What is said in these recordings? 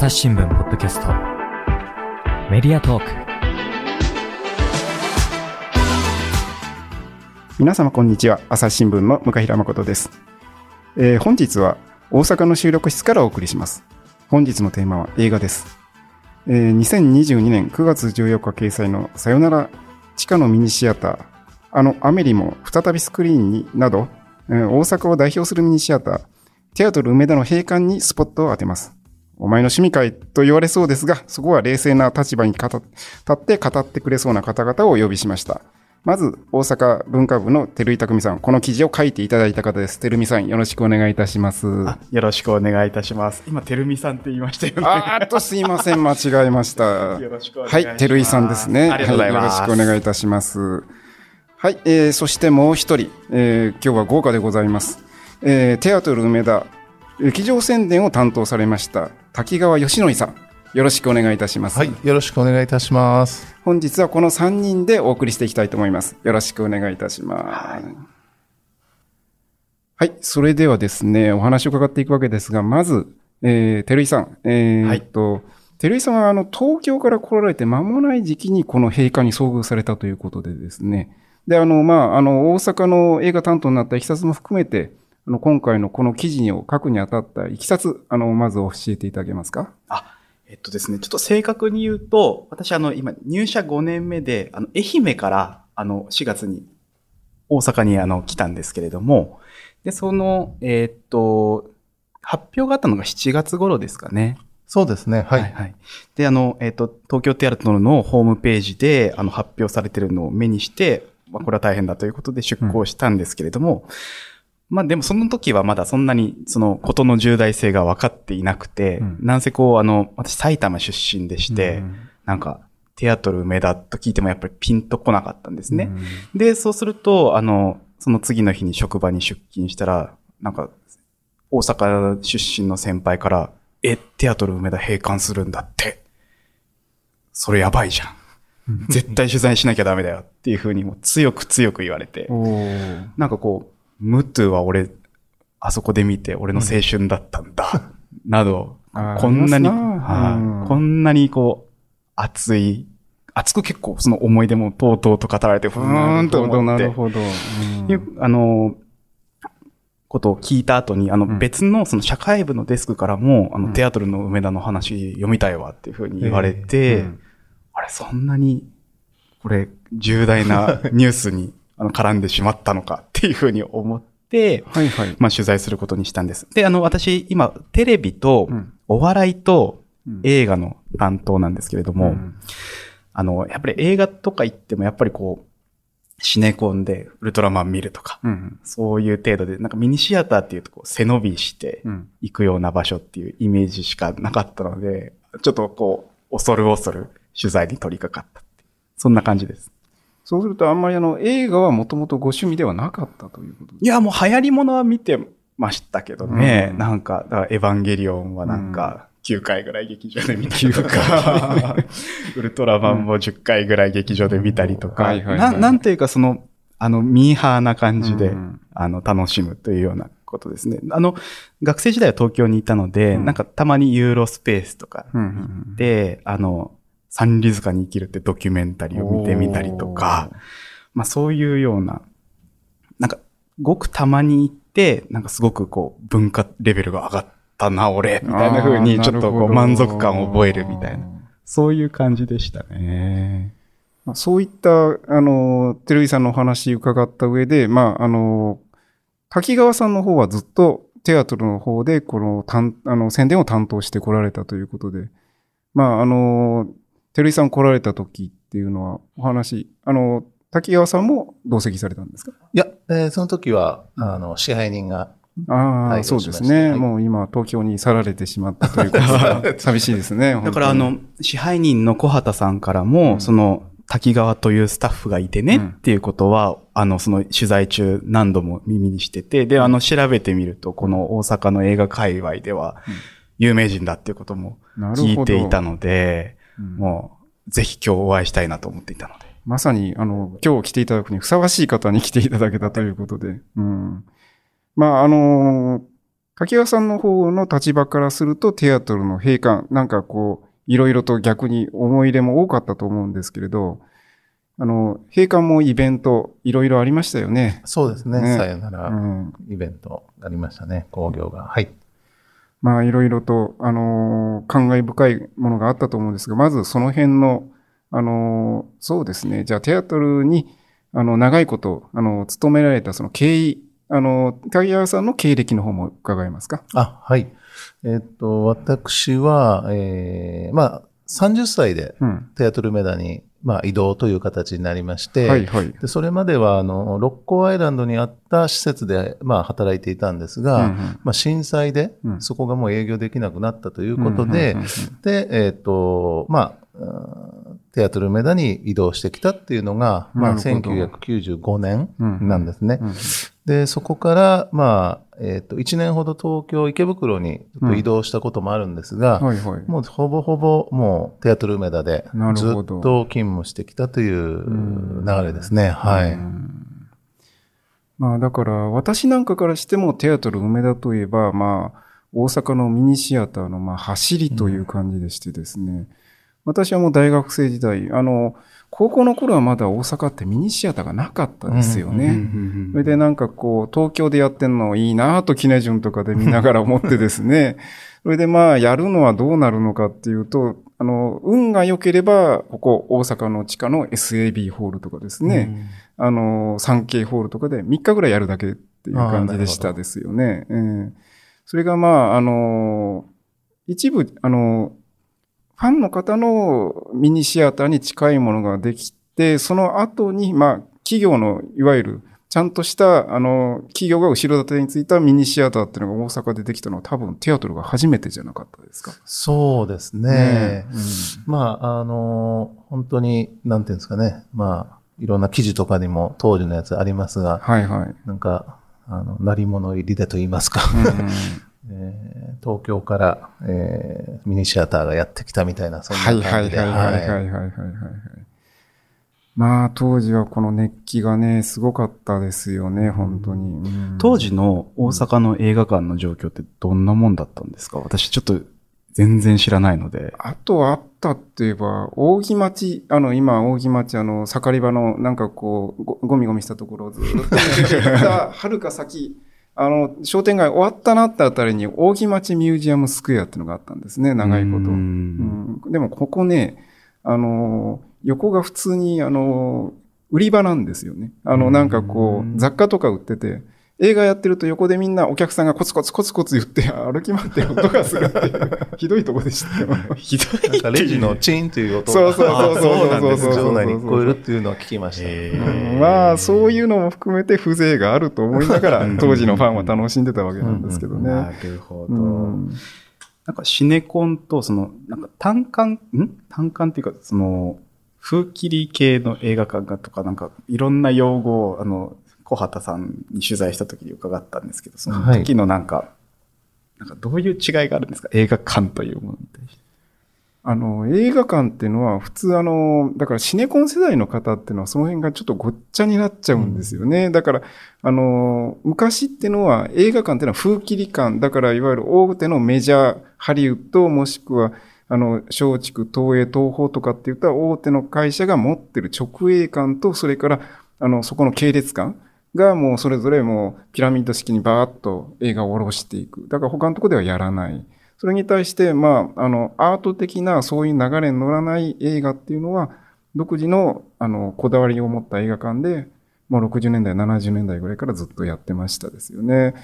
朝日新聞ポッドキャスト。メディアトーク。皆様こんにちは。朝日新聞の向平誠です、えー本日は大阪の収録室からお送りします。本日のテーマは映画です、えー2022年9月14日掲載のさよなら地下のミニシアター。あのアメリも再びスクリーンになど、えー大阪を代表するミニシアター。テアトル梅田の閉館にスポットを当てます。お前の趣味会と言われそうですが、そこは冷静な立場に立って語ってくれそうな方々をお呼びしました。まず、大阪文化部の照井匠さん。この記事を書いていただいた方です。照井さん、よろしくお願いいたします。あよろしくお願いいたします。今、てるみさんって言いましたよね。あーっと、すいません。間違えました。よろしくお願いしますはい、照井さんですね。ありがとうございますはよろしくお願いいたします。はい、えー、そしてもう一人、えー、今日は豪華でございます。えー、テアトル梅田、劇場宣伝を担当されました、滝川義則さん。よろしくお願いいたします。はい、よろしくお願いいたします。本日はこの3人でお送りしていきたいと思います。よろしくお願いいたします。はい。それではですね、お話を伺っていくわけですが、まず、えー、照井さん。えー、っと、照井さんはあの、東京から来られて間もない時期にこの閉館に遭遇されたということでですね。で、あの、まあ、あの、大阪の映画担当になったいきさつも含めて、あの、今回のこの記事を書くにあたったいきさつ、あの、まず教えていただけますか？あ、えっとですね、ちょっと正確に言うと、私、あの、今、入社5年目で、あの、愛媛から、あの、4月に、大阪に、あの、来たんですけれども、で、その、えっと、発表があったのが7月頃ですかね。そうですね、はい。はい、はい。で、あの、えっ、と、東京テアトルのホームページで、あの、発表されてるのを目にして、まあ、これは大変だということで出向したんですけれども、まあでもその時はまだそんなにそのことの重大性が分かっていなくて、うんなんせこう、あの、私埼玉出身でして、うんなんか、テアトル梅田と聞いてもやっぱりピンとこなかったんですね。うんで、そうすると、あの、その次の日に職場に出勤したら、なんか、大阪出身の先輩から、え、テアトル梅田閉館するんだって。それやばいじゃん。絶対取材しなきゃダメだよっていうふうにもう強く強く言われて、なんかこう、ムトゥは俺、あそこで見て俺の青春だったんだ、などこんなに、はこんなにこう、熱い、熱く結構その思い出もとうとうと語られて、ふーんと思って、なるほど。あの、ことを聞いた後に、あの、うん。別のその社会部のデスクからも、あの、うん。テアトルの梅田の話読みたいわっていうふうに言われて、うん。あれ、そんなに、これ、重大なニュースにあの絡んでしまったのかっていうふうに思って、はいはい。まあ、取材することにしたんです。で、あの、私、今、テレビとうん、お笑いとうん映画の担当なんですけれども、うんあの、やっぱり映画とか行っても、やっぱりこう、シネコンでウルトラマン見るとか、うんそういう程度で、なんかミニシアターっていうとこう背伸びしてうん行くような場所っていうイメージしかなかったので、ちょっとこう、恐る恐る取材に取り掛かったそんな感じです。そうすると、あんまりあの、映画はもともとご趣味ではなかったということいや、もう流行り物は見てましたけどね、うん。なんか、だからエヴァンゲリオンはなんか、9回ぐらい劇場で見たりとか、ウルトラマンも10回ぐらい劇場で見たりとか、ななんていうかその、あの、ミーハーな感じで、うん。あの、楽しむというようなことですね。あの、学生時代は東京にいたので、うん。なんかたまにユーロスペースとかうんうんで、あの、三里塚に生きるってドキュメンタリーを見てみたりとか、まあそういうような、なんか、ごくたまに行って、なんかすごくこう、文化レベルが上がったな、俺、みたいな風に、ちょっとこう、満足感を覚えるみたいな、そういう感じでしたね。まあそういった、あの、照井さんのお話伺った上で、まあ、あの、滝川さんの方はずっとテアトルの方で、この、担あの、宣伝を担当してこられたということで、まあ、あの、照井さん来られた時っていうのは、お話、あの、滝川さんも同席されたんですか？いや、えーその時は、あの、支配人が、ああ、そうですね。はい。もう今、東京に去られてしまったということで、寂しいですね。だからあの、支配人の小畑さんからも、うんその、滝川というスタッフがいてね、うん。っていうことは、あの、その取材中何度も耳にしてて、で、あの、調べてみると、この大阪の映画界隈ではうん、有名人だっていうことも聞いていたので、うんもう、ぜひ今日お会いしたいなと思っていたので。まさに、あの、今日来ていただくにふさわしい方に来ていただけたということで。うん。まあ、あの、柿川さんの方の立場からすると、テアトルの閉館、なんかこう、いろいろと逆に思い入れも多かったと思うんですけれど、あの、閉館もイベント、いろいろありましたよね。そうですね。ねさよならうん。イベントありましたね。工業が。はい。まあ、いろいろと、あのー感慨深いものがあったと思うんですが、まずその辺の、あのーそうですね、じゃあ、テアトルに、あの、長いこと、あの、勤められたその経緯、あの、鍵谷さんの経歴の方も伺えますか？あ、はい。えっと、私は、えー、まあ、30歳でうん。テアトルメダに、まあ、移動という形になりまして、はい、はい。でそれまでは、あの、六甲アイランドにあった施設で、まあ、働いていたんですが、うんうん。まあ、震災でう、ん。そこがもう営業できなくなったということで、うんうんうんで、えっ、と、まあ、うんテアトルメダに移動してきたっていうのが、まあ、なるほど。1995年うんなんですね。うんで、そこから、まあ、えっ、と、1年ほど東京池袋に移動したこともあるんですが、はい、はい。もうほぼほぼもうテアトル梅田でずっと勤務してきたといううん流れですね。はい。まあだから私なんかからしてもテアトル梅田といえばまあ大阪のミニシアターのまあ走りという感じでしてですね、私はもう大学生時代、あの、高校の頃はまだ大阪ってミニシアターがなかったですよね。それでなんかこう、東京でやってんのいいなぁとキネジュンとかで見ながら思ってですね、それでまあやるのはどうなるのかっていうと、あの、運が良ければ、ここ大阪の地下の SAB ホールとかですね、あの、産経ホールとかで3日ぐらいやるだけっていう感じでしたですよね。ええ。それがまあ、あの、一部、あの、ファンの方のミニシアターに近いものができて、その後に、まあ、企業の、いわゆる、ちゃんとした、あの、企業が後ろ盾についたミニシアターっていうのが大阪でできたのは多分テアトルが初めてじゃなかったですか？そうですね。ねまあ、あの、本当に、なんていうんですかね。まあ、いろんな記事とかにも当時のやつありますが、はいはい。なんか、あの、鳴り物入りでと言いますか。え、東京から、えー、ミニシアターがやってきたみたいな、そんな感じで。はいはいはいはいはいはい、はい。まあ当時はこの熱気がね、すごかったですよね、本当に。うん、当時の大阪の映画館の状況ってどんなもんだったんですか？私ちょっと全然知らないので。あとあったって言えば、扇町、あの、今、扇町、あの、盛り場の、なんかこう、ゴミゴミしたところをずっと、はるか先、あの、商店街終わったなってあたりに、扇町ミュージアムスクエアっていうのがあったんですね、長いこと。ううんんでも、ここね、あの、横が普通に、あの、売り場なんですよね。あの、なんかこう、雑貨とか売ってて、映画やってると横でみんなお客さんがコツコツコツコツ言って歩き回ってる音がするっていう、ひどいとこでしたよ。ひどいなんかレジのチーンという音そうそうそうそうそうそうそう場内に聞こえるっていうのは聞きました。まあ、そういうのも含めて風情があると思いながら、当時のファンは楽しんでたわけなんですけどなね。るほど。うんなんかシネコンと、その、なんか単館、ん単館っていうか、その、風切り系の映画館がとか、なんかいろんな用語を、あの、小畑さんに取材した時に伺ったんですけど、その時のなんか、なんかどういう違いがあるんですか？映画館というものに対して。あの、映画館っていうのは、普通あの、だからシネコン世代の方っていうのは、その辺がちょっとごっちゃになっちゃうんですよね。だから、あの、昔っていうのは、映画館っていうのは風切り館、だからいわゆる大手のメジャー、ハリウッド、もしくは、あの、松竹、東映、東宝とかって言ったら、大手の会社が持ってる直営館と、それから、あの、そこの系列館がもうそれぞれもうピラミッド式にバーッと映画を下ろしていく。だから他のとこではやらない。それに対して、まあ、あの、アート的なそういう流れに乗らない映画っていうのは、独自の、あの、こだわりを持った映画館で、もう60年代、70年代ぐらいからずっとやってましたですよね。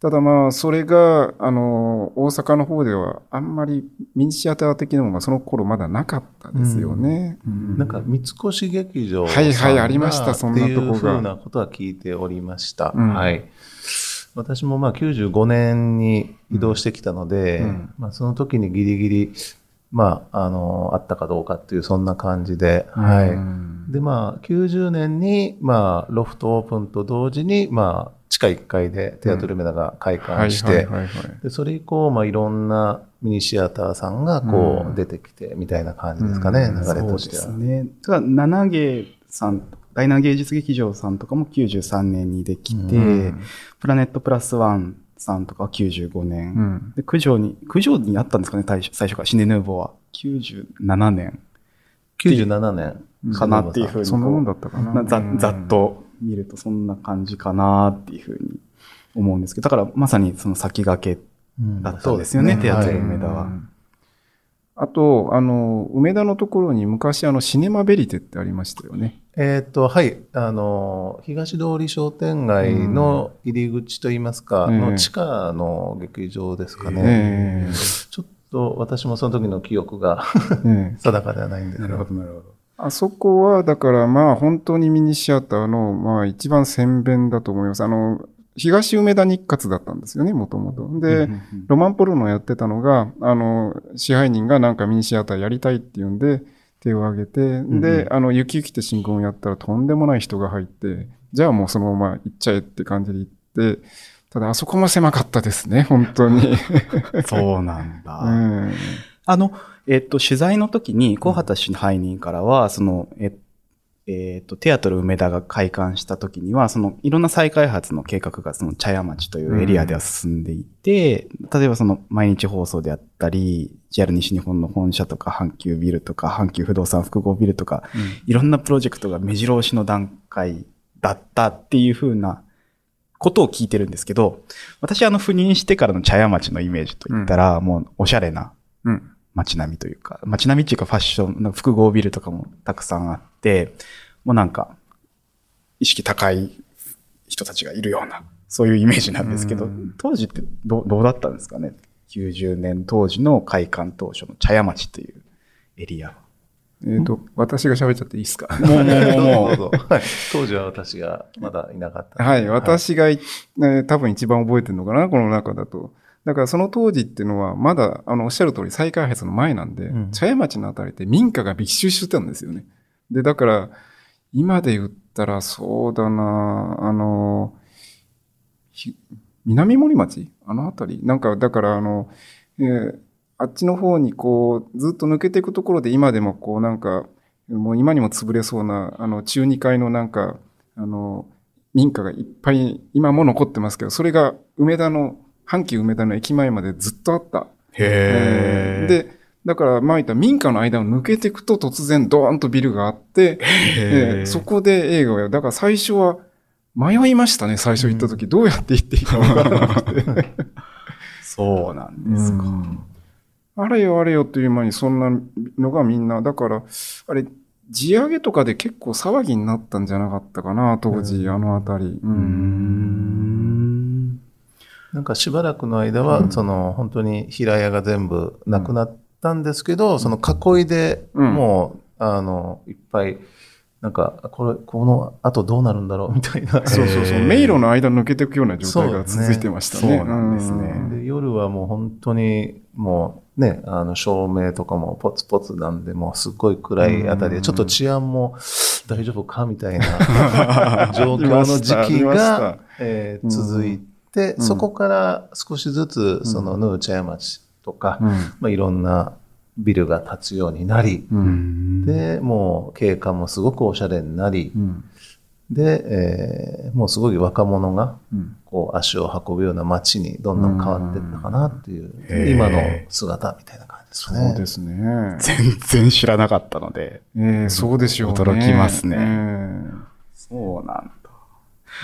ただまあ、それが、あの、大阪の方では、あんまりミニシアター的なものがその頃まだなかったですよね。うんなんか、三越劇場はいはいありましたそんなとこがっていうふうなことは聞いておりました。うんはい。私もまあ95年に移動してきたので、うんまあその時にギリギリ、まあ、あの、あったかどうかっていうそんな感じで、はい。うんで、まあ、90年に、まあ、ロフトオープンと同時に、まあ、地下1階でテアトルメダが開館して、でそれ以降、まあ、いろんなミニシアターさんがこう出てきてみたいな感じですかね、うん流れとしては。そうですね。ただ、七芸さん、第七芸術劇場さんとかも93年にできて、うんプラネットプラスワンさんとかは95年。うん。で、九条に、九条にあったんですかね、最初最初から。シネヌーボーは。97年97年。かなっていうふうに。そんなもんだったかな。なざうんざっ。と見るとそんな感じかなっていうふうに思うんですけど、だからまさにその先駆けうんだったんですよね、そうですねテアトルはい梅田は。あと、あの、梅田のところに昔、あの、シネマベリテってありましたよね。えっ、と、はい。あの、東通り商店街の入り口といいますか、うんの地下の劇場ですかね。ええちょっと私もその時の記憶がええ 定かではないんですが。なるほど、なるほど。あそこは、だからまあ本当にミニシアターのまあ一番先弁だと思います。あの、東梅田日活だったんですよね、もともと。で、ロマンポルノやってたのが、あの、支配人がなんかミニシアターやりたいっていうんで、手を挙げて、んで、あの、雪雪って新聞をやったらとんでもない人が入って、じゃあもうそのまま行っちゃえって感じで行って、ただあそこも狭かったですね、本当に。そうなんだ。うんあの、えっと、取材の時に、小畑支配人からは、その、ええっと、テアトル梅田が開館した時には、その、いろんな再開発の計画が、その、茶屋町というエリアでは進んでいて、例えばその、毎日放送であったり、JR 西日本の本社とか、阪急ビルとか、阪急不動産複合ビルとか、いろんなプロジェクトが目白押しの段階だったっていう風なことを聞いてるんですけど、私あの赴任してからの茶屋町のイメージといったら、もうおしゃれなうん。街並みというか、街並みっていうかファッション、なんか複合ビルとかもたくさんあって、もうなんか、意識高い人たちがいるような、そういうイメージなんですけどうん、当時ってどうどうだったんですかね ?90 年当時の開館当初の茶屋町というエリアは。えっ、と、私が喋っちゃっていいですか？もうもうもう当時は私がまだいなかった。はい、私がい、ね多分一番覚えてるのかな、この中だと。だからその当時っていうのは、まだ、あの、おっしゃる通り再開発の前なんで、うん。茶屋町のあたりって民家が密集してたんですよね。で、だから、今で言ったらそうだな、あの、ひ南森町？あのあたり？なんか、だからあの、えーあっちの方にこう、ずっと抜けていくところで今でもこうなんか、もう今にも潰れそうな、あの、中二階のなんか、あの、民家がいっぱい今も残ってますけど、それが梅田の、阪急梅田の駅前までずっとあった。へー。で、だから、まあ言ったら民家の間を抜けていくと突然ドーンとビルがあって、えーそこで映画をやる。だから最初は迷いましたね、最初行った時。どうやって行っていいか分からなくて。そうなんですか。あれよあれよという間にそんなのがみんな、だから、あれ、地上げとかで結構騒ぎになったんじゃなかったかな、当時、あのあたり。うん。なんかしばらくの間は、その本当に平屋が全部なくなったんですけど、その囲いでうん。もう、あの、いっぱい、なんか、これ、この後どうなるんだろう みたいな。そうそうそう。迷路の間抜けていくような状態が続いてましたね。そうなんですね。うん。で夜はもう本当にもうね、あの照明とかもポツポツなんで、もうすっごい暗いあたりで、ちょっと治安も大丈夫かみたいな 状況の時期が、えーうん続いて、うん。そこから少しずつ、そのヌー茶屋町とか、うん。まあ、いろんなビルが建つようになり、うん。で、もう景観もすごくおしゃれになりう、ん。で、えーもうすごい若者が、うん。こう足を運ぶような街にどんどん変わっていったかなっていう、へー。今の姿みたいな感じですね。そうですね。全然知らなかったので、ええそうでしょうね。驚きますね。ええそうなん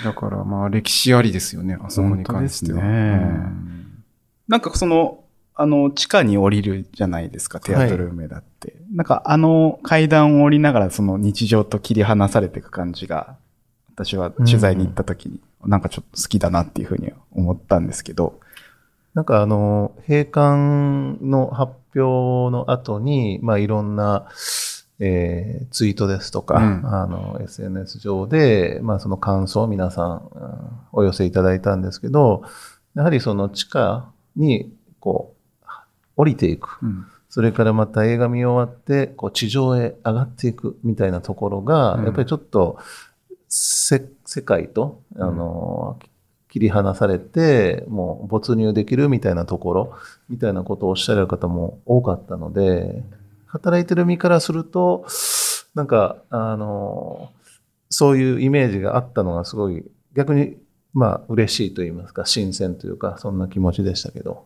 だ。だからまあ歴史ありですよね、あそこに関しては。本当ですねなんかその、あの、地下に降りるじゃないですか、テアトル梅田って。なんかあの階段を降りながらその日常と切り離されていく感じが、私は取材に行った時に、なんかちょっと好きだなっていうふうに思ったんですけど。なんかあの、閉館の発表の後に、まあいろんな、えーツイートですとか、うん。あの、SNS 上で、まあその感想を皆さん、うんお寄せいただいたんですけど、やはりその地下に、こう、降りていく。うん。それからまた映画見終わって、こう地上へ上がっていくみたいなところが、うん。やっぱりちょっと、せ、世界と、あの、切り離されて、もう没入できるみたいなところ、みたいなことをおっしゃる方も多かったので、働いてる身からすると、なんか、あの、そういうイメージがあったのがすごい、逆にまあ、嬉しいと言いますか、新鮮というか、そんな気持ちでしたけど。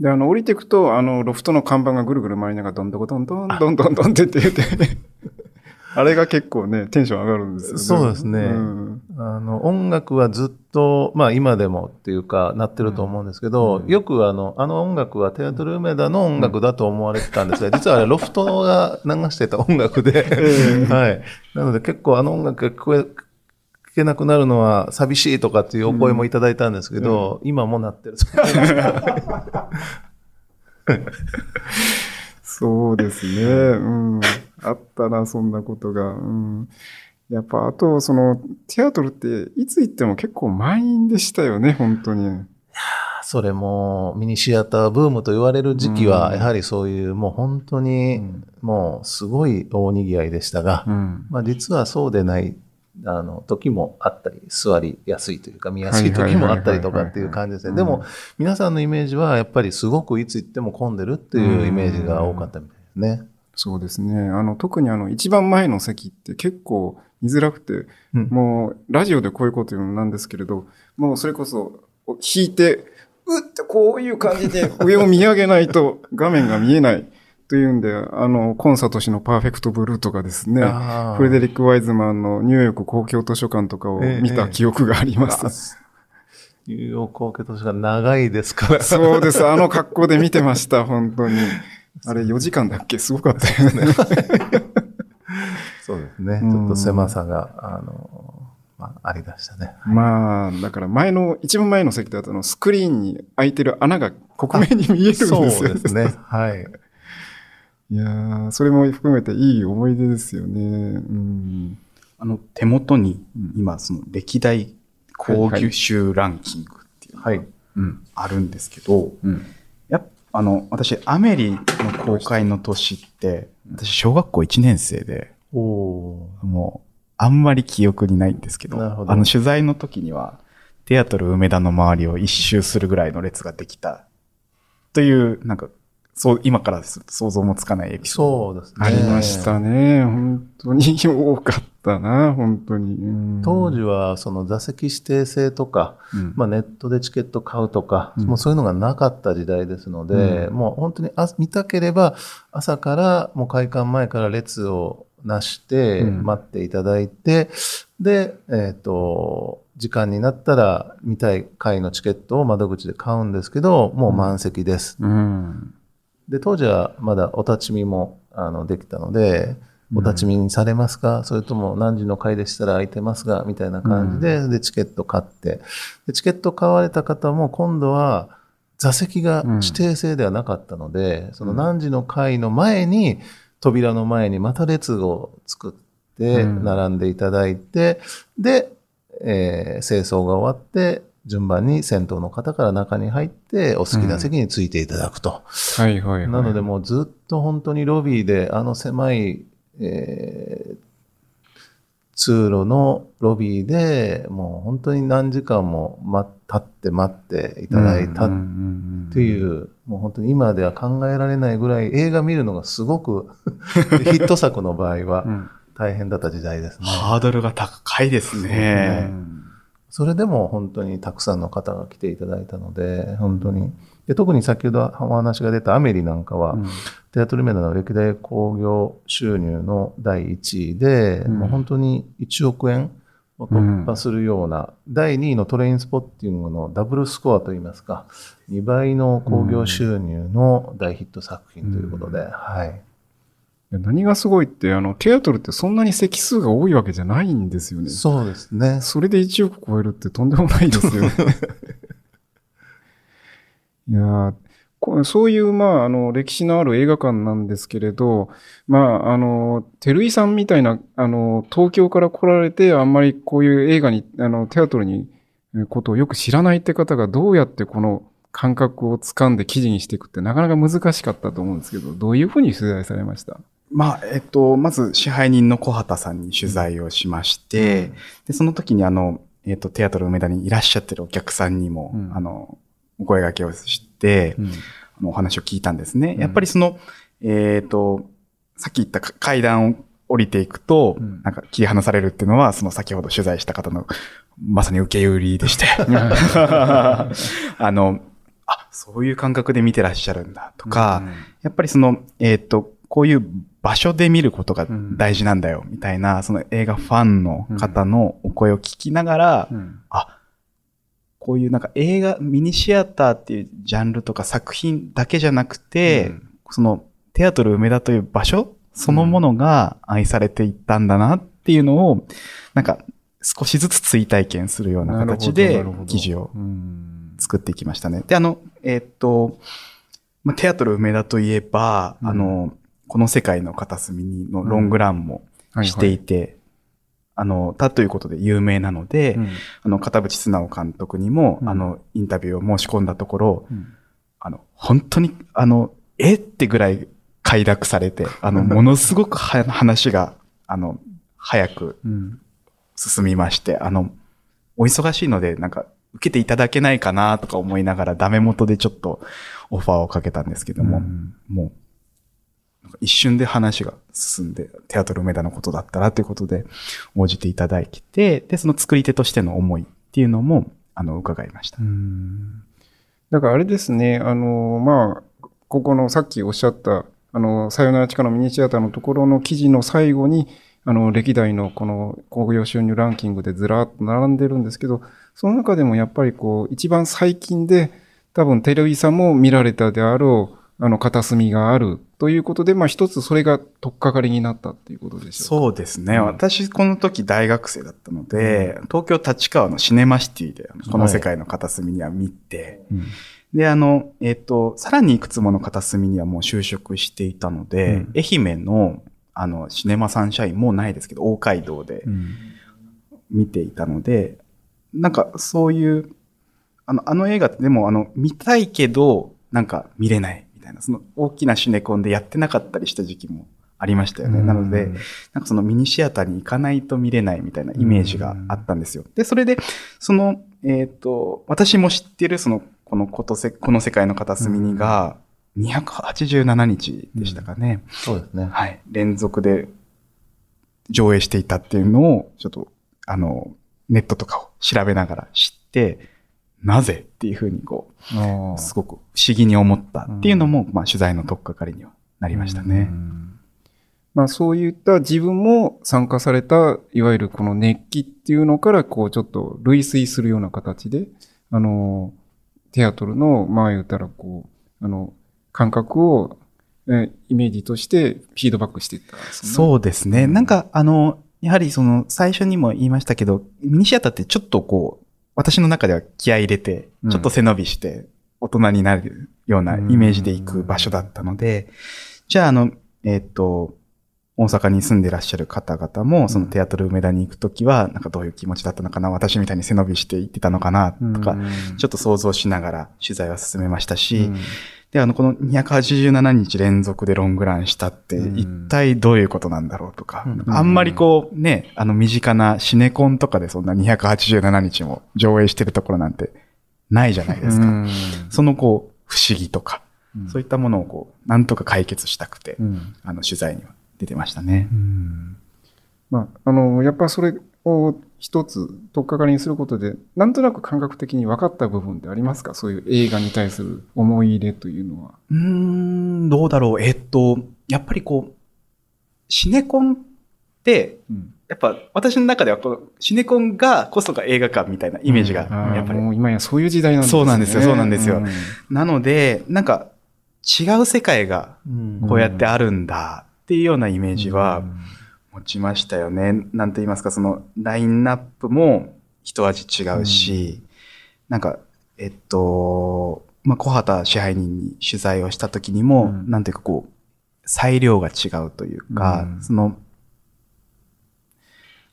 で、あの、降りていくと、あの、ロフトの看板がぐるぐる回りながら、どんどこどんどん、どんどんどんって言って、あれが結構ね、テンション上がるんですよね。そうですねんあの、音楽はずっと、まあ今でもっていうか、なってると思うんですけど、よくあの、あの音楽はテアトル梅田の音楽だと思われてたんですが、実はあれロフトが流してた音楽で、はい。なので結構あの音楽が聞こえ、聞けなくなるのは寂しいとかっていうお声もいただいたんですけど、今もなってる。そうですね。うん。あったな、そんなことが。うん。やっぱ、あと、その、テアトルって、いつ行っても結構満員でしたよね、本当に。それもミニシアターブームと言われる時期は、やはりそういうもう本当にもうすごい大賑わいでしたが、ん。まあ実はそうでないあの時もあったり、座りやすいというか見やすい時もあったりとかっていう感じですね。でも皆さんのイメージはやっぱりすごくいつ行っても混んでるっていうイメージが多かったみたいですね。そうですね。あの、特にあの、一番前の席って結構居づらくて、うんもう、ラジオでこういうこと言うのなんですけれど、もうそれこそ、お引いて、うってこういう感じで 上を見上げないと画面が見えないというんで、あの、コンサート氏のパーフェクトブルーとかですね、フレデリック・ワイズマンのニューヨーク公共図書館とかを見た記憶があります。ニューヨーク公共図書館長いですから。そうです。あの格好で見てました、本当に。あれ4時間だっけ？すごかったよね。そうですね。うんちょっと狭さが、あの、まあ、ありましたね。まあ、だから前の、一番前の席だとあのスクリーンに開いてる穴が克明に見えるんですよね。そうですね。はい。いやーそれも含めていい思い出ですよね。うん。あの、手元に今、その歴代興行収ランキングっていうのが、はい。うん、あるんですけど、うん。あの、私、アメリの公開の年って、私、小学校1年生で、もう、あんまり記憶にないんですけど、ど。あの、取材の時には、テアトル梅田の周りを一周するぐらいの列ができた、という、なんか、そう、今からすると想像もつかないエピソード。そうですね。ありましたね。本当に 多かったな、本当に。うん当時はその座席指定制とか、うんまあ、ネットでチケット買うとか、うんもうそういうのがなかった時代ですので、うんもう本当にあ見たければ朝からもう開館前から列をなしてうん待っていただいて、で、えっ、と、時間になったら見たい回のチケットを窓口で買うんですけど、もう満席です。うん。で、当時はまだお立ち見もあのできたので、お立ち見にされますか、それとも何時の回でしたら空いてますが？みたいな感じで、で、チケット買って。で、チケット買われた方も今度は座席が指定制ではなかったので、その何時の回の前に、扉の前にまた列を作って、うん。並んでいただいて、で、えー清掃が終わって、順番に先頭の方から中に入って、お好きな席についていただくと。はいはいはい。なのでもうずっと本当にロビーであの狭い、えー通路のロビーでもう本当に何時間も待立って待っていただいたっうんうんうんていう、もう本当に今では考えられないぐらい映画見るのがすごく ヒット作の場合はうん大変だった時代ですね。ハードルが高いですね。それでも本当にたくさんの方が来ていただいたので、本当に。で特に先ほどお話が出たアメリなんかは、うんテアトルメダの歴代興行収入の第1位で、うんもう本当に1億円を突破するような、第2位のトレインスポッティングのダブルスコアといいますか、2倍の興行収入の大ヒット作品ということで、はい。何がすごいって、あの、テアトルってそんなに席数が多いわけじゃないんですよね。そうですね。それで1億超えるってとんでもないですよね。いやそういう、まあ、あの、歴史のある映画館なんですけれど、まあ、あの、照井さんみたいな、あの、東京から来られて、あんまりこういう映画に、あの、テアトルに、えーことをよく知らないって方がどうやってこの感覚をつかんで記事にしていくってなかなか難しかったと思うんですけど、どういうふうに取材されました？まあ、えっと、まず支配人の小畑さんに取材をしまして、で、その時にあの、えっと、テアトル梅田にいらっしゃってるお客さんにも、うん。あの、お声掛けをして、あのお話を聞いたんですね。やっぱりその、えっ、と、さっき言ったか階段を降りていくと、うん。なんか切り離されるっていうのは、その先ほど取材した方のまさに受け売りでして。あの、あ、そういう感覚で見てらっしゃるんだとか、やっぱりその、えっ、と、こういう場所で見ることが大事なんだよ、みたいな、その映画ファンの方のお声を聞きながら、うん。あ、こういうなんか映画、ミニシアターっていうジャンルとか作品だけじゃなくて、うん。そのテアトル梅田という場所そのものが愛されていったんだなっていうのを、なんか少しずつ追体験するような形なで記事をうん。作っていきましたね。で、あの、えーっと、まあ、テアトル梅田といえば、うん。あの、この世界の片隅にのロングランもしていて、あの、だということで有名なので、うん。あの、片渕素直監督にも、うん。あの、インタビューを申し込んだところ、うん。あの、本当に、あの、えってぐらい快諾されて、あの、ものすごくは話が、あの、早くうん。進みまして、あの、お忙しいので、なんか、受けていただけないかなとか思いながら、ダメ元でちょっとオファーをかけたんですけども、うん。もう、一瞬で話が進んで、テアトル梅田のことだったらということで、応じていただいて、で、その作り手としての思いっていうのも、あの、伺いました。うんだからあれですね、あの、まあ、ここのさっきおっしゃった、あの、さよなら地下のミニシアターのところの記事の最後に、あの、歴代のこの興行収入ランキングでずらっと並んでるんですけど、その中でもやっぱりこう、一番最近で、多分テレビさんも見られたであろう、あの、片隅があるということで、まあ一つそれが取っかかりになったっていうことでしょうか。そうですね。うん。私、この時大学生だったので、東京立川のシネマシティで、この世界の片隅には見て、うん。で、あの、えっ、と、さらにいくつもの片隅にはもう就職していたので、うん。愛媛の、あの、シネマサンシャインもうないですけど、大街道でうん。見ていたので、なんかそういう、あの、あの映画ってでも、あの、見たいけど、なんか見れないな、その大きなシネコンでやってなかったりした時期もありましたよね。なので、なんかそのミニシアターに行かないと見れないみたいなイメージがあったんですよ。で、それで、その、えっ、と、私も知ってるその、このことせ、この世界の片隅にが、287日でしたかね。そうですね。はい。連続で上映していたっていうのを、ちょっと、あの、ネットとかを調べながら知って、なぜっていうふうにこう、すごく不思議に思ったっていうのも、まあ取材の取っかかりにはなりましたね。うんまあそういった自分も参加された、いわゆるこの熱気っていうのから、こうちょっと類推するような形で、あの、テアトルの、まあ言ったらこう、あの、感覚を、えイメージとしてフィードバックしていったんですね。そうですね。うんなんか、あの、やはりその、最初にも言いましたけど、ミニシアターってちょっとこう、私の中では気合い入れて、うん。ちょっと背伸びして、大人になるようなイメージで行く場所だったので、じゃあ、あの、えっ、と、大阪に住んでらっしゃる方々も、そのテアトル梅田に行くときは、なんかどういう気持ちだったのかな、私みたいに背伸びして行ってたのかな、とか、ちょっと想像しながら取材は進めましたし、で、あの、この287日連続でロングランしたって、うん。一体どういうことなんだろうとか、うん。あんまりこう、ね、あの、身近なシネコンとかでそんな287日も上映してるところなんてないじゃないですか。うん。そのこう、不思議とか、うん。そういったものをこう、なんとか解決したくて、うん。あの、取材には出てましたね。うんまあ、あの、やっぱそれを一つ、とっかかりにすることで、なんとなく感覚的に分かった部分ってありますか？そういう映画に対する思い入れというのは。うーん、どうだろう。えっと、やっぱりこう、シネコンって、うんやっぱ私の中ではこう、シネコンがこそが映画館みたいなイメージが、やっぱり。もう今やそういう時代なんですね。そうなんですよそうなんですよんなので、なんか違う世界がこうやってあるんだっていうようなイメージは持ちましたよね。なんと言いますか、そのラインナップも一味違うし、なんか、えっと、まあ、小畑支配人に取材をした時にも、うん。なんていうかこう、裁量が違うというか、うん。その、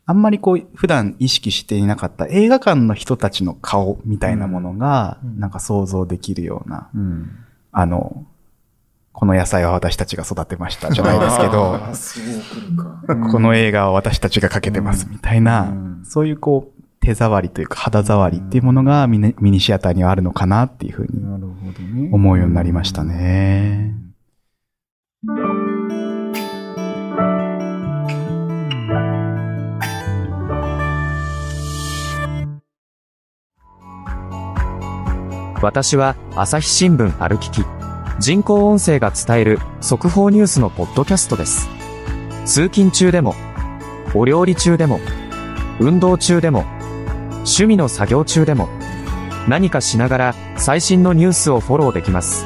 あんまりこう、普段意識していなかった映画館の人たちの顔みたいなものが、うん。なんか想像できるような、うん。あの、この野菜は私たちが育てましたじゃないですけど、この映画は私たちがかけてますみたいな、そういうこう、手触りというか肌触りっていうものがミニシアターにはあるのかなっていうふうに思うようになりましたね。私は朝日新聞歩きき。人工音声が伝える速報ニュースのポッドキャストです。通勤中でも、お料理中でも、運動中でも、趣味の作業中でも、何かしながら最新のニュースをフォローできます。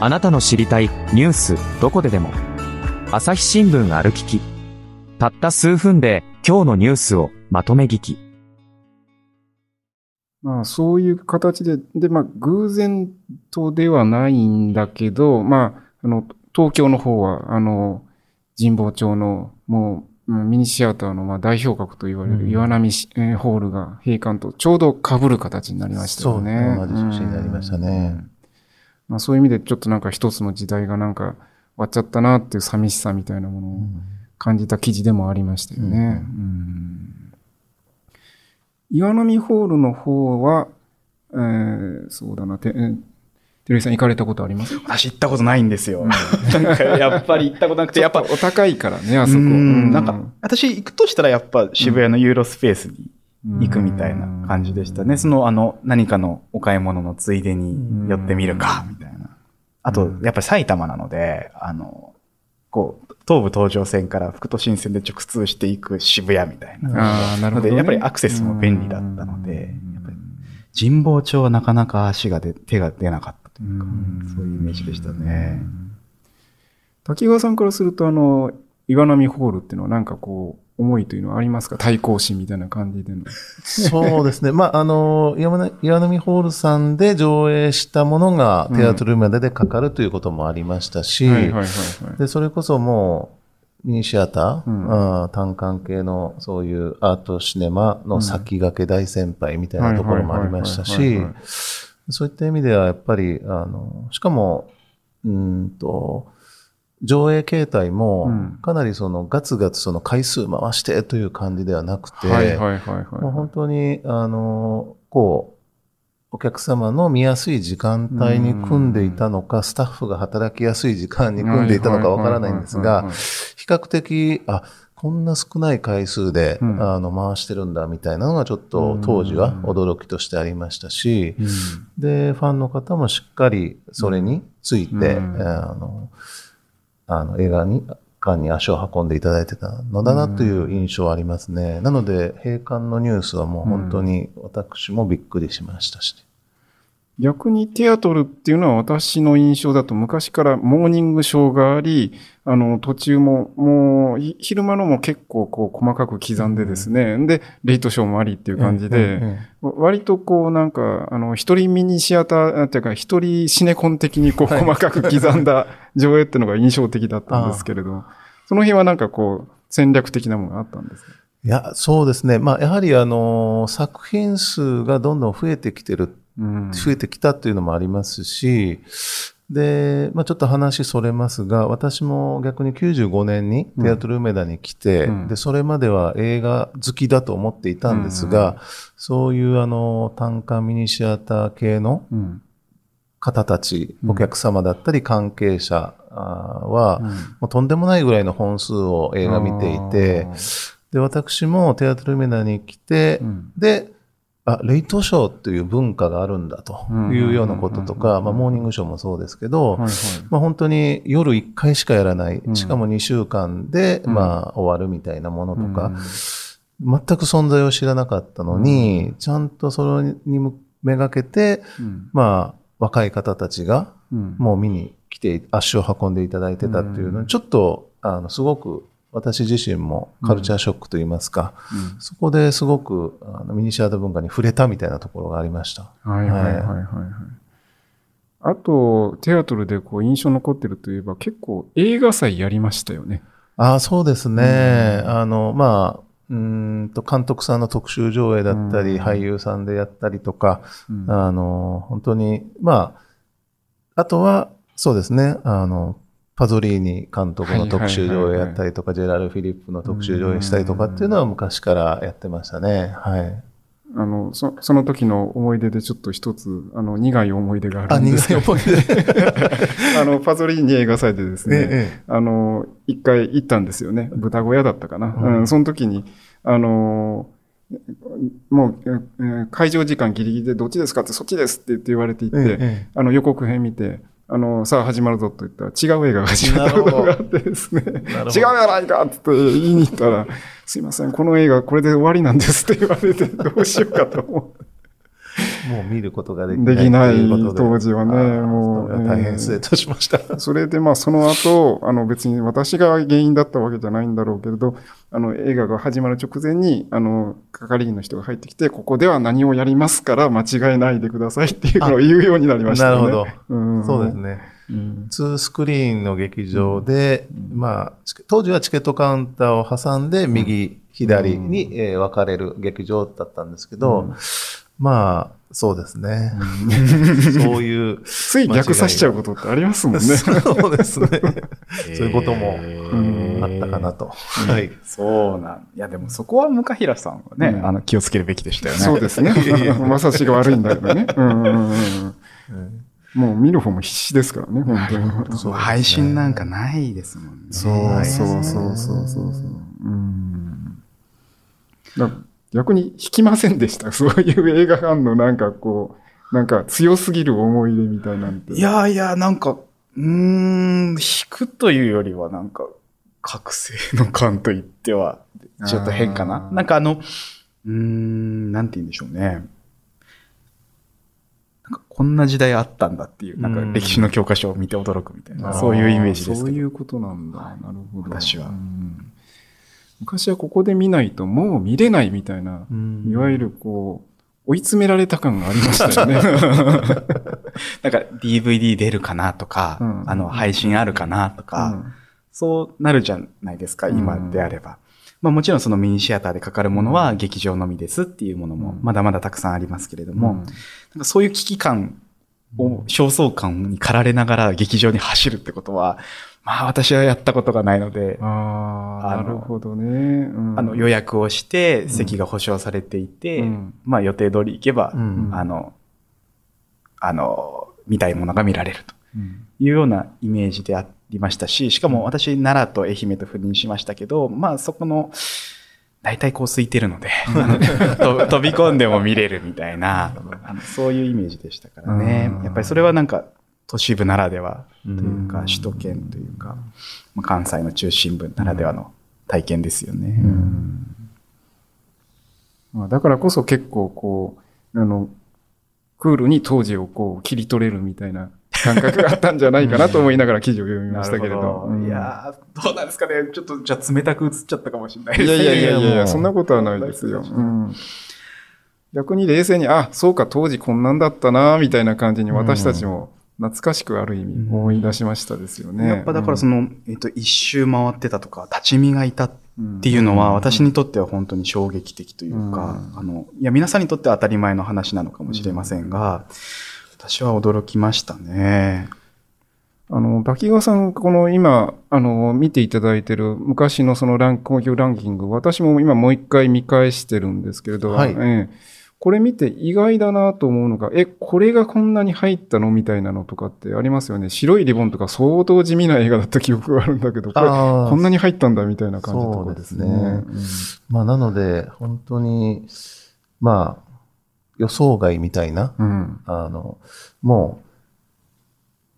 あなたの知りたいニュースどこででも。朝日新聞歩きき。たった数分で今日のニュースをまとめ聞き。まあ、そういう形で、で、まあ、偶然とではないんだけど、まあ、あの、東京の方は、あの、神保町の、もう、うんミニシアターの、まあ、代表格と言われる岩波ホールが閉館とちょうど被る形になりましたよね。そう同じ年になりましたね。うん。まあ、そういう意味で、ちょっとなんか一つの時代がなんか終わっちゃったなっていう寂しさみたいなものを感じた記事でもありましたよね。うん岩波ホールの方は、えーそうだな、て、えー照井さん行かれたことあります？私行ったことないんですよ。なんかやっぱり行ったことなくて、やっぱ、お高いからね、あそこ。んなんか、私行くとしたらやっぱ渋谷のユーロスペースに行くみたいな感じでしたね。その、あの、何かのお買い物のついでに寄ってみるか、みたいな。あと、やっぱり埼玉なので、あの、こう、東武東上線から副都心線で直通していく渋谷みたいな。なるほど、ね。ので、やっぱりアクセスも便利だったので、神保町はなかなか足が出、手が出なかったというか、そういうイメージでしたね。滝川さんからすると、あの、岩波ホールっていうのはなんかこう、思いというのはありますか？対抗心みたいな感じでの。そうですね。まあ、あの、岩波ホールさんで上映したものがテアトルームでかかるということもありましたし。で、それこそもう、ミニシアター、うんあー単館系のそういうアートシネマの先駆け大先輩みたいなところもありましたしそういった意味ではやっぱり、あの、しかも、うーんと、上映形態もうん、かなりそのガツガツその回数回してという感じではなくて、本当に、あの、こう、お客様の見やすい時間帯に組んでいたのか、スタッフが働きやすい時間に組んでいたのかわからないんですが、比較的、あ、こんな少ない回数で、うん。あの、回してるんだみたいなのがちょっと当時は驚きとしてありましたし、うん。で、ファンの方もしっかりそれについて、うん。あの、あの映画に、館に足を運んでいただいてたのだなという印象はありますね。なので、閉館のニュースはもう本当に私もびっくりしましたし、逆にテアトルっていうのは私の印象だと昔からモーニングショーがあり、あの途中ももうひ昼間のも結構こう細かく刻んでですね、で、レイトショーもありっていう感じで、えええ割とこうなんか、あの一人ミニシアター、っていうか一人シネコン的にこう細かく刻んだ上映っていうのが印象的だったんですけれど、その辺はなんかこう戦略的なものがあったんですか？いや、そうですね。まあ、やはりあの、作品数がどんどん増えてきてるうん増えてきたっていうのもありますし、で、まあ、ちょっと話それますが、私も逆に95年にテアトル梅田に来て、うん。で、それまでは映画好きだと思っていたんですが、そういうあの、単価ミニシアター系のうん。方たち、うん。お客様だったり関係者あーは、もうとんでもないぐらいの本数を映画見ていて、で、私もテアトル梅田に来て、うん。で、あ、レイトショーっていう文化があるんだというようなこととか、まあ、モーニングショーもそうですけど、はいはい。まあ、本当に夜1回しかやらない、うん。しかも2週間で、うん。まあ、終わるみたいなものとか、うん。全く存在を知らなかったのに、ちゃんとそれにめがけて、うん。まあ、若い方たちが、うん。もう見に来て、足を運んでいただいてたっていうのうん。に、ちょっと、あの、すごく、私自身もカルチャーショックといいますか、うんそこですごくあのミニシアター文化に触れたみたいなところがありました。はいはいはいはいはい。あと、テアトルでこう印象残ってるといえば結構映画祭やりましたよね。ああ、そうですね。あの、まあ、うーんと、監督さんの特集上映だったり、うん俳優さんでやったりとか、うんあの、本当に、まあ、あとは、そうですね、あの、パゾリーニ監督の特集上映やったりとか、ジェラル・フィリップの特集上映したりとかっていうのは昔からやってましたね。はい。あの、そその時の思い出でちょっと一つ、あの、苦い思い出がああ、るんですけど、苦い思い出。あの、パゾリーニ映画祭でですね、ええあの、一回行ったんですよね。豚小屋だったかな。うんうん、その時に、あの、もう、えー会場時間ギリギリでどっちですかってそっちですって言って言われていて、ええあの予告編見て、あの、さあ始まるぞと言ったら違う映画が始まったことがあってですね、違うほどじゃないかって言いに行ったら、すいません、この映画これで終わりなんですって言われて、どうしようかと思って。もう見ることができない。できない当時はねもう大変失礼いたしました。それでまあその後、あの別に私が原因だったわけじゃないんだろうけれど、あの映画が始まる直前に、あの、係員の人が入ってきて、ここでは何をやりますから間違えないでください っていうのを言うようになりましたね。なるほど。うんそうですね。うん2スクリーンの劇場で、まあ、当時はチケットカウンターを挟んで、右、左に、えー分かれる劇場だったんですけど、まあ、そうですね。そういう、つい逆さしちゃうことってありますもんね。そうですね。そういうこともんあったかなと。はい。そうなん。いや、でもそこは向平さんはね、うんあの、気をつけるべきでしたよね。そうですね。まさしが悪いんだけどね。うんもう見る方も必死ですからね、本当に。そう配信なんかないですもんね。そうそうそうそうそうそう。うん。だ逆に引きませんでした？そういう映画ファンのなんかこう、なんか強すぎる思い出みたいなんて。いやいや、なんか、うーん、引くというよりはなんか、覚醒の感と言っては、ちょっと変かななんかあの、うーん、なんて言うんでしょうね。なんかこんな時代あったんだっていう、なんか歴史の教科書を見て驚くみたいな、あーそういうイメージですそう。いうことなんだ。なるほど。私はうん昔はここで見ないともう見れないみたいな、うんいわゆるこう、追い詰められた感がありましたよね。なんか DVD 出るかなとか、うんあの、配信あるかなとか、そうなるじゃないですか、うん。今であれば。まあもちろんそのミニシアターでかかるものは劇場のみですっていうものもうん。まだまだたくさんありますけれどうん。も、なんかそういう危機感を、焦燥感に駆られながら劇場に走るってことは、まあ私はやったことがないので、ああ、なるほどね。うん。あの予約をして席が保証されていて、うん。まあ予定通り行けば、うん。あの、あの、見たいものが見られると。うん。いうようなイメージでありましたし、しかも私、奈良と愛媛と赴任しましたけど、まあそこの、大体こう空いてるので、と飛び込んでも見れるみたいな、あのそういうイメージでしたからね。う。ん。やっぱりそれはなんか都市部ならではといううん。か、首都圏というか、まあ関西の中心部ならではの体験ですよね。まあ、だからこそ結構こう、あの、クールに当時をこう切り取れるみたいな感覚があったんじゃないかなと思いながら記事を読みましたけれど。うん。いやー、どうなんですかね。ちょっと、じゃあ冷たく映っちゃったかもしれないいやいやいやいやいや、いやそんなことはないですよ。うん。逆に冷静に、あ、そうか、当時こんなんだったな、みたいな感じに私たちも懐かしくある意味思い出しましたですよね。やっぱだからその、えっと、一周回ってたとか、立ち見がいたっっていうのは、私にとっては本当に衝撃的というか、うん。あの、いや、皆さんにとっては当たり前の話なのかもしれませんが、私は驚きましたね。あの、バキガさん、この今、あの、見ていただいてる昔のそのラン興行ランキング、私も今もう一回見返してるんですけれど、はいええこれ見て意外だなと思うのが、え、これがこんなに入ったのみたいなのとかってありますよね。白いリボンとか相当地味な映画だった記憶があるんだけど、これ、こんなに入ったんだみたいな感じとかですね。そうですまあ、なので、本当に、まあ、予想外みたいな、うん。うんあの、もう、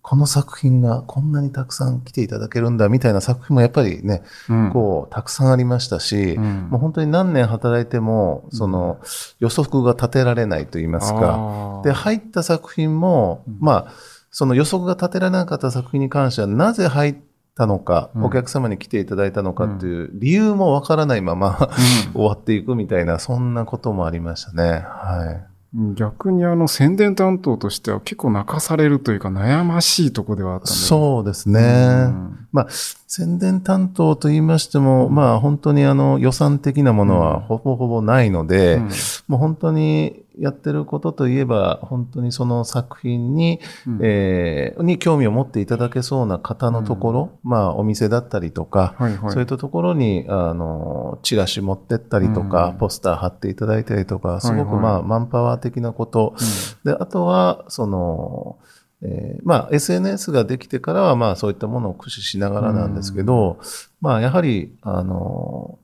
この作品がこんなにたくさん来ていただけるんだみたいな作品もやっぱりね、うん。こう、たくさんありましたし、うん。もう本当に何年働いても、その、予測が立てられないと言いますか、で、入った作品も、うん。まあ、その予測が立てられなかった作品に関しては、なぜ入ったのか、うん。お客様に来ていただいたのかっていう理由もわからないまま、終わっていくみたいな、そんなこともありましたね。はい。うん逆にあの宣伝担当としては結構泣かされるというか悩ましいとこではあったんだよそうですね。うん。まあ、宣伝担当と言いましても、まあ、本当にあの予算的なものはほぼほぼないので、うん。もう本当にやってることといえば、本当にその作品に、うん。えーに興味を持っていただけそうな方のところ、まあ、お店だったりとか、はいはい。そういったところに、あの、チラシ持ってったりとか、うん。ポスター貼っていただいたりとか、すごくはい。はいまあ、マンパワー的なこと、で、あとは、その、えーまあ、SNS ができてからは、まあ、そういったものを駆使しながらなんですけど、まあ、やはり、あの、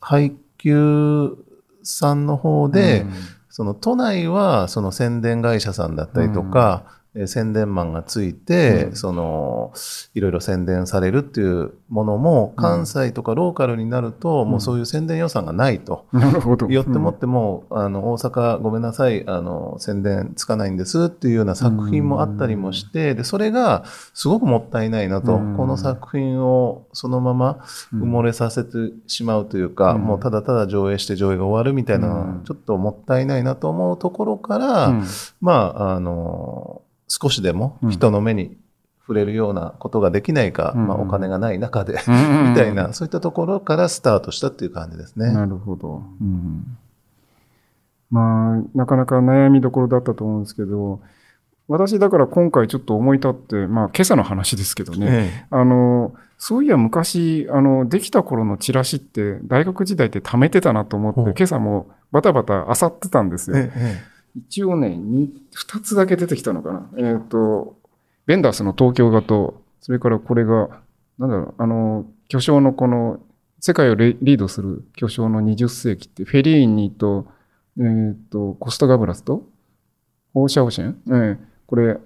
配給さんの方で、その都内はその宣伝会社さんだったりとか、宣伝マンがついて、うん。その、いろいろ宣伝されるっていうものも、関西とかローカルになると、もうそういう宣伝予算がないと。なるほど。よってもっても、あの、大阪ごめんなさい、あの、宣伝つかないんですっていうような作品もあったりもして、で、それがすごくもったいないなと、うん。この作品をそのまま埋もれさせてしまうというか、うん。もうただただ上映して上映が終わるみたいなのはうん。ちょっともったいないなと思うところから、うん。まあ、あの、少しでも人の目に触れるようなことができないか、うん。まあ、お金がない中で、うん。みたいな、そういったところからスタートしたっていう感じですね。なるほど。うん。まあ、なかなか悩みどころだったと思うんですけど、私だから今回ちょっと思い立って、まあ今朝の話ですけどね、えあの、そういや昔、あの、できた頃のチラシって大学時代って貯めてたなと思って、今朝もバタバタ漁ってたんですよ。ええ一応ね、に二つだけ出てきたのかな。えっ、と、ベンダースの東京画と、それからこれが、なんだろう、あの、巨匠のこの、世界をレリードする巨匠の20世紀って、フェリーニと、えっ、と、コストガブラスと、オーシャオシェン、ええこれ、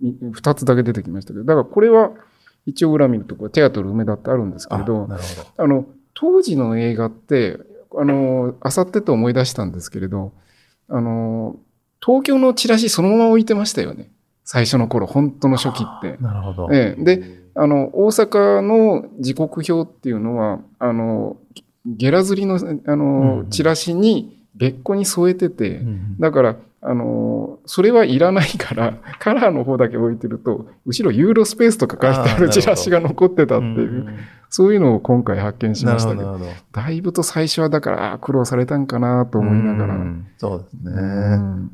み二つだけ出てきましたけど、だからこれは、一応裏見るところ、テアトル梅田ってあるんですけあれど。あの、当時の映画って、あの、あさってと思い出したんですけれど、あの、東京のチラシそのまま置いてましたよね。最初の頃、本当の初期って。なるほど。ええ、で、あの、大阪の時刻表っていうのは、あの、ゲラ釣りの、あの、うんチラシに別個に添えてて、うんだから、あの、それはいらないから、カラーの方だけ置いてると、後ろユーロスペースとか書いてあるチラシが残ってたっていう、そういうのを今回発見しましたけど、ど。だいぶと最初はだから、苦労されたんかなと思いながら。うんそうですうね。ん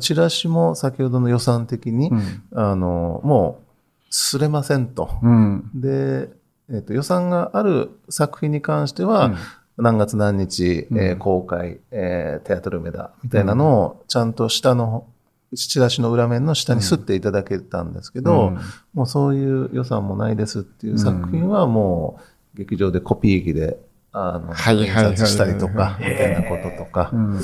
チラシも先ほどの予算的に、うんあの、もう、すれませんと。うんで、えっ、と、予算がある作品に関しては、うん何月何日、うんえー公開、えーテアトル梅田みたいなのを、ちゃんと下の、チラシの裏面の下にすっていただけたんですけど、うん。もうそういう予算もないですっていう作品はもう劇場でコピー機で、あの、はいはいはいはい。印刷したりとか、みたいなこととか。う、ん。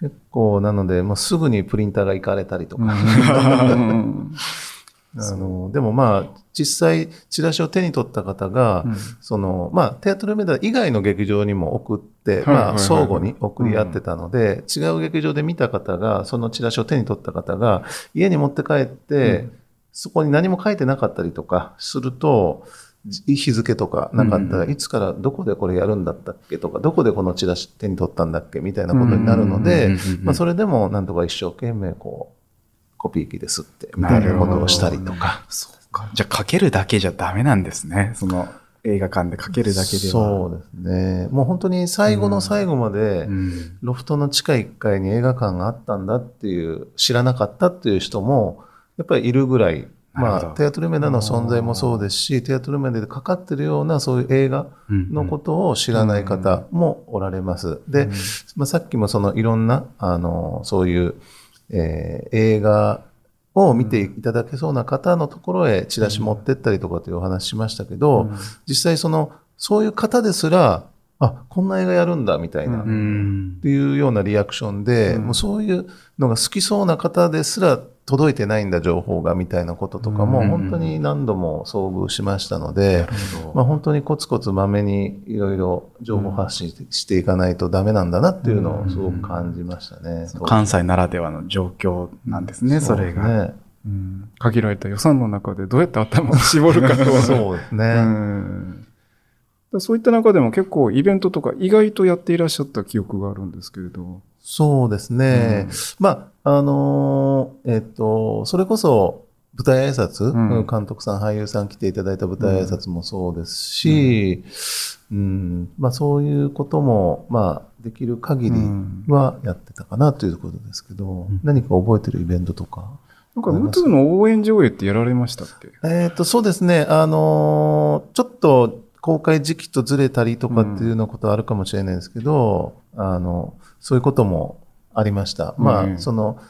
結構なので、もうすぐにプリンターが行かれたりとか、うん。あの、でもまあ、実際、チラシを手に取った方が、うん。その、まあ、テアトルメダ以外の劇場にも送って、まあ、相互に送り合ってたので、違う劇場で見た方が、そのチラシを手に取った方が、家に持って帰って、うん。そこに何も書いてなかったりとかすると、じ日付とかなかったら、うん。いつからどこでこれやるんだったっけとか、どこでこのチラシ手に取ったんだっけみたいなことになるのでまあ、それでもなんとか一生懸命こう、コピー機ですって、みたいなことをしたりとか。か。じゃあ、かけるだけじゃダメなんですね。その、映画館でかけるだけでは。そうですね。もう本当に最後の最後まで、うん。ロフトの地下1階に映画館があったんだっていう、知らなかったっていう人も、やっぱりいるぐらい、まあ、テアトルメダの存在もそうですし、テアトルメダでかかってるようなそういう映画のことを知らない方もおられます。で、まあ、さっきもそのいろんな、あの、そういう、えー映画を見ていただけそうな方のところへチラシ持ってったりとかというお話しましたけど、実際その、そういう方ですら、あ、こんな映画やるんだみたいな、っていうようなリアクションで、うん。もうそういうのが好きそうな方ですら届いてないんだ情報がみたいなこととかもうん本当に何度も遭遇しましたので、まあ、本当にコツコツまめにいろいろ情報発信していかないとダメなんだなっていうのをすごく感じましたね。関西ならではの状況なんですね、それが。そうん限られた予算の中でどうやって頭を絞るかとは。そうですね。うんそういった中でも結構イベントとか意外とやっていらっしゃった記憶があるんですけれど。そうですね。まあ、あのーえっと、それこそ、舞台挨拶、うん。監督さん、俳優さん来ていただいた舞台挨拶もそうですし、うん、まあそういうことも、まあ、できる限りうん。はやってたかなということですけど、何か覚えてるイベントとか？なんか、ムトゥの応援上映ってやられましたっけ？えっ、と、そうですね。あのーちょっと公開時期とずれたりとかっていうようなことはあるかもしれないですけど、あの、そういうこともありました。まあ、うんその、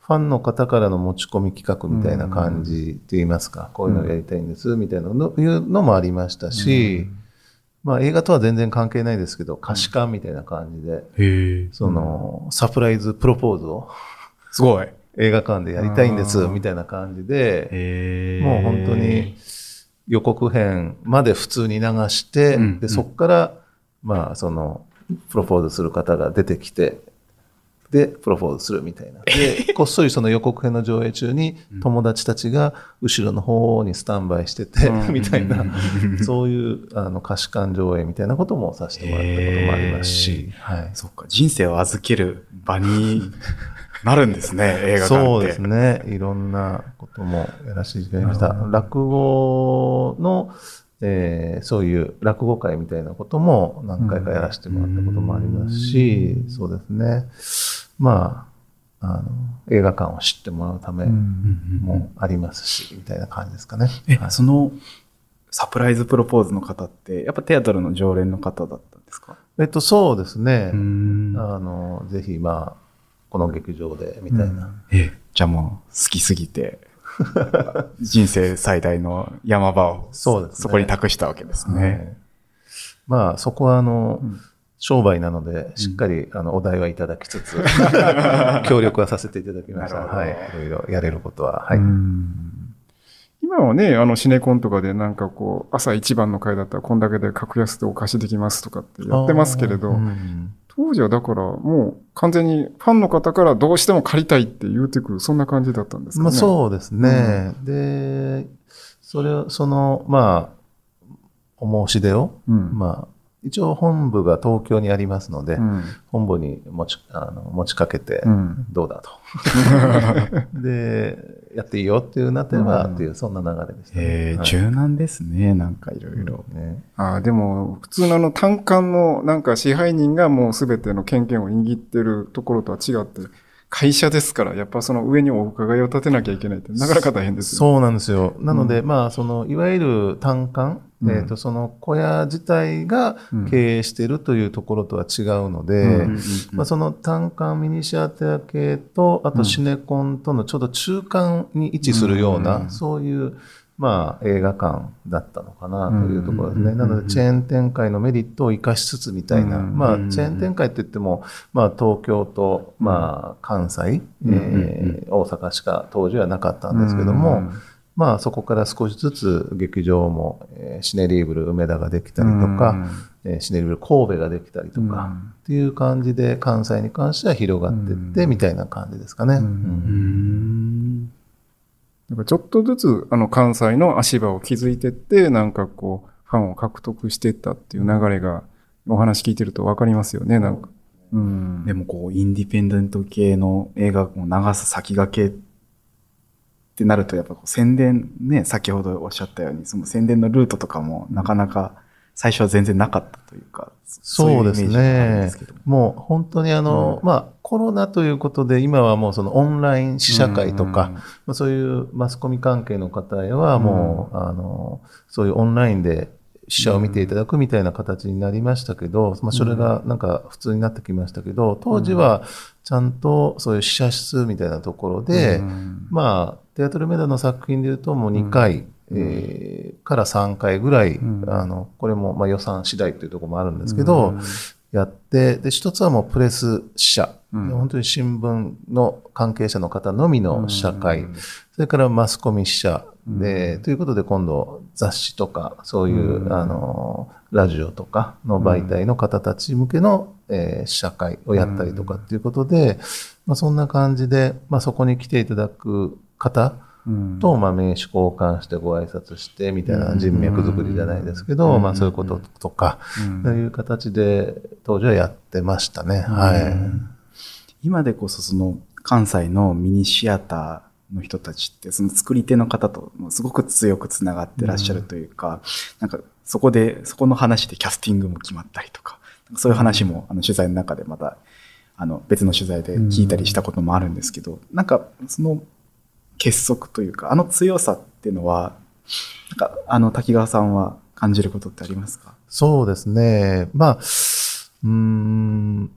ファンの方からの持ち込み企画みたいな感じって言いますか、こういうのをやりたいんです、みたいなのいうのもありましたし、まあ映画とは全然関係ないですけど、可視化みたいな感じで。その、サプライズプロポーズをすごい。映画館でやりたいんですみたいな感じで。もう本当に予告編まで普通に流して、で、うんうん。そこから、まあ、その、プロポーズする方が出てきて、で、プロポーズするみたいな。で、こっそりその予告編の上映中に、友達たちが後ろの方にスタンバイしてて、みたいな、そういう、あの、可視感上映みたいなこともさせてもらったこともありますし、はい。そっか、人生を預ける場になるんですね、映画館。そうですね。いろんなこともやらせていただきました。落語の、えーそういう落語会みたいなことも何回かやらせてもらったこともありますし、そうですね。まあ、あの、映画館を知ってもらうためもありますし、みたいな感じですかね。え、はいその、サプライズプロポーズの方って、やっぱテアトルの常連の方だったんですか？えっと、そうですね。んあの、ぜひ、まあ、この劇場で、みたいな。え、じゃあもう好きすぎて、人生最大の山場をそうですね。そこに託したわけですね。まあ、そこは、あの、商売なので、しっかり、あの、お題はいただきつつ、協力はさせていただきました。はい。いろいろやれることは、はい。今はね、あのシネコンとかでなんかこう、朝一番の回だったらこんだけで格安でお貸しできますとかってやってますけれど、うん当時はだからもう完全にファンの方からどうしても借りたいって言うてくる、そんな感じだったんですかね。まあ、そうですね。で、それを、その、まあ、お申し出を、うん。まあ、一応本部が東京にありますので、うん。本部に持ち、あの、持ちかけてう、ん。どうだと。で、やっていいよっていうなってれば、うんっていう、そんな流れでしたね、えーはい柔軟ですね、なんかいろいろ。ねああ、でも、普通のあの単管のなんか支配人がもうすべての権限を握ってるところとは違って、会社ですから、やっぱその上にお伺いを立てなきゃいけないって、なかなか大変ですよ。そうなんですよ。なので、まあ、その、いわゆる単管、うんえっ、と、その小屋自体がうん。経営しているというところとは違うので、その単管ミニシアター系と、あとシネコンとのちょうど中間に位置するような、うん。そういう、まあ、映画館だったのかなというところですね。うん。なので、チェーン展開のメリットを生かしつつみたいな、うん。まあ、うんチェーン展開って言っても、まあ、東京と、まあ、関西、えー大阪しか当時はなかったんですけども、まあ、そこから少しずつ劇場も、えーシネリーブル梅田ができたりとか、えーシネリーブル神戸ができたりとか、っていう感じで関西に関しては広がっていってみたいな感じですかね。うん。なんかちょっとずつ、あの、関西の足場を築いてって、なんかこう、ファンを獲得していったっていう流れが、お話聞いてるとわかりますよね、なんか。うん。でもこう、インディペンデント系の映画を流す先駆けってなると、やっぱこう宣伝、ね、先ほどおっしゃったように、その宣伝のルートとかもなかなか最初は全然なかったというか、そうですね。もう本当にあの、まあコロナということで今はもうそのオンライン試写会とか、うん。まあ、そういうマスコミ関係の方へはもう、あの、そういうオンラインで試写を見ていただくみたいな形になりましたけど、まあそれがなんか普通になってきましたけど、当時はちゃんとそういう試写室みたいなところで、うん。まあ、テアトルメダの作品でいうともう2回、えーから3回ぐらい、ん。あの、これもまあ予算次第というところもあるんですけど、やって、で、一つはもうプレス試写、うん。本当に新聞の関係者の方のみの試写会、うん。それからマスコミ試写で、ということで今度雑誌とか、そういう、うん。あの、ラジオとかの媒体の方たち向けの、えー試写会をやったりとかっていうことで、まあそんな感じで、まあそこに来ていただく方、うん。と、まあ、名刺交換してご挨拶してみたいな人脈作りじゃないですけど、うん。まあそういうこととか、うん。そういう形で当時はやってましたね。はい。今でこそその関西のミニシアターの人たちってその作り手の方ともうすごく強くつながってらっしゃるというか、なんかそこで、そこの話でキャスティングも決まったりとか、そういう話もあの取材の中でまた、あの別の取材で聞いたりしたこともあるんですけど、なんかその結束というか、あの強さっていうのは、なんかあの滝川さんは感じることってありますか？そうですね。まあ、うーん、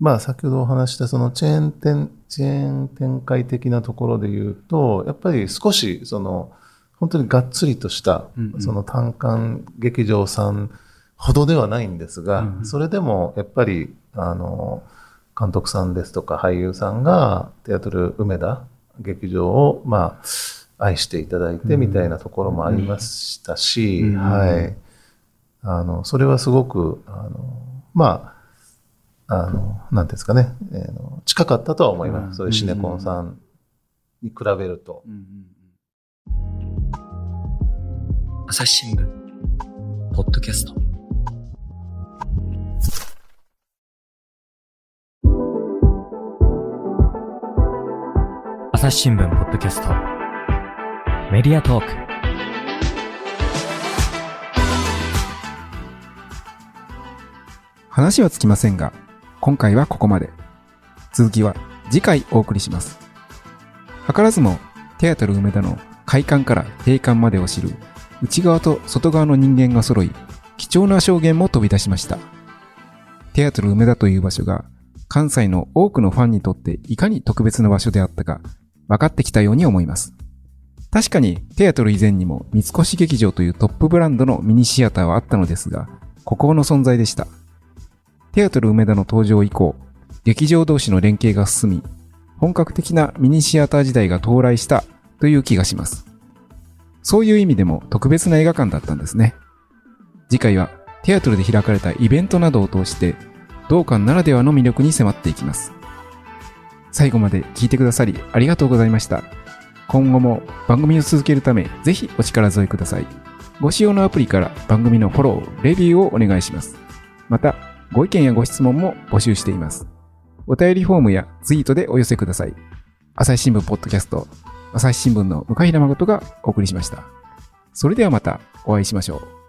まあ先ほどお話したそのチェーン展、チェーン展開的なところで言うと、やっぱり少しその、本当にがっつりとしたその単館劇場さんほどではないんですが、うんそれでもやっぱり、あの、監督さんですとか俳優さんがテアトル梅田劇場を、まあ、愛していただいてみたいなところもありましたし、うん。はい。あの、それはすごく、あの、まあ、あの、なんていうんですかね、えーの近かったとは思います。うん。そういうシネコンさんに比べると。朝日新聞。ポッドキャスト。朝日新聞ポッドキャスト。メディアトーク。話はつきませんが、今回はここまで。続きは次回お送りします。図らずも、テアトル梅田の開館から閉館までを知る内側と外側の人間が揃い、貴重な証言も飛び出しました。テアトル梅田という場所が関西の多くのファンにとっていかに特別な場所であったか分かってきたように思います。確かにテアトル以前にも三越劇場というトップブランドのミニシアターはあったのですが、孤高の存在でした。テアトル梅田の登場以降、劇場同士の連携が進み、本格的なミニシアター時代が到来したという気がします。そういう意味でも特別な映画館だったんですね。次回はテアトルで開かれたイベントなどを通して、同館ならではの魅力に迫っていきます。最後まで聞いてくださりありがとうございました。今後も番組を続けるため、ぜひお力添えください。ご使用のアプリから番組のフォロー、レビューをお願いします。また、ご意見やご質問も募集しています。お便りフォームやツイートでお寄せください。朝日新聞ポッドキャスト、朝日新聞の向平誠がお送りしました。それではまたお会いしましょう。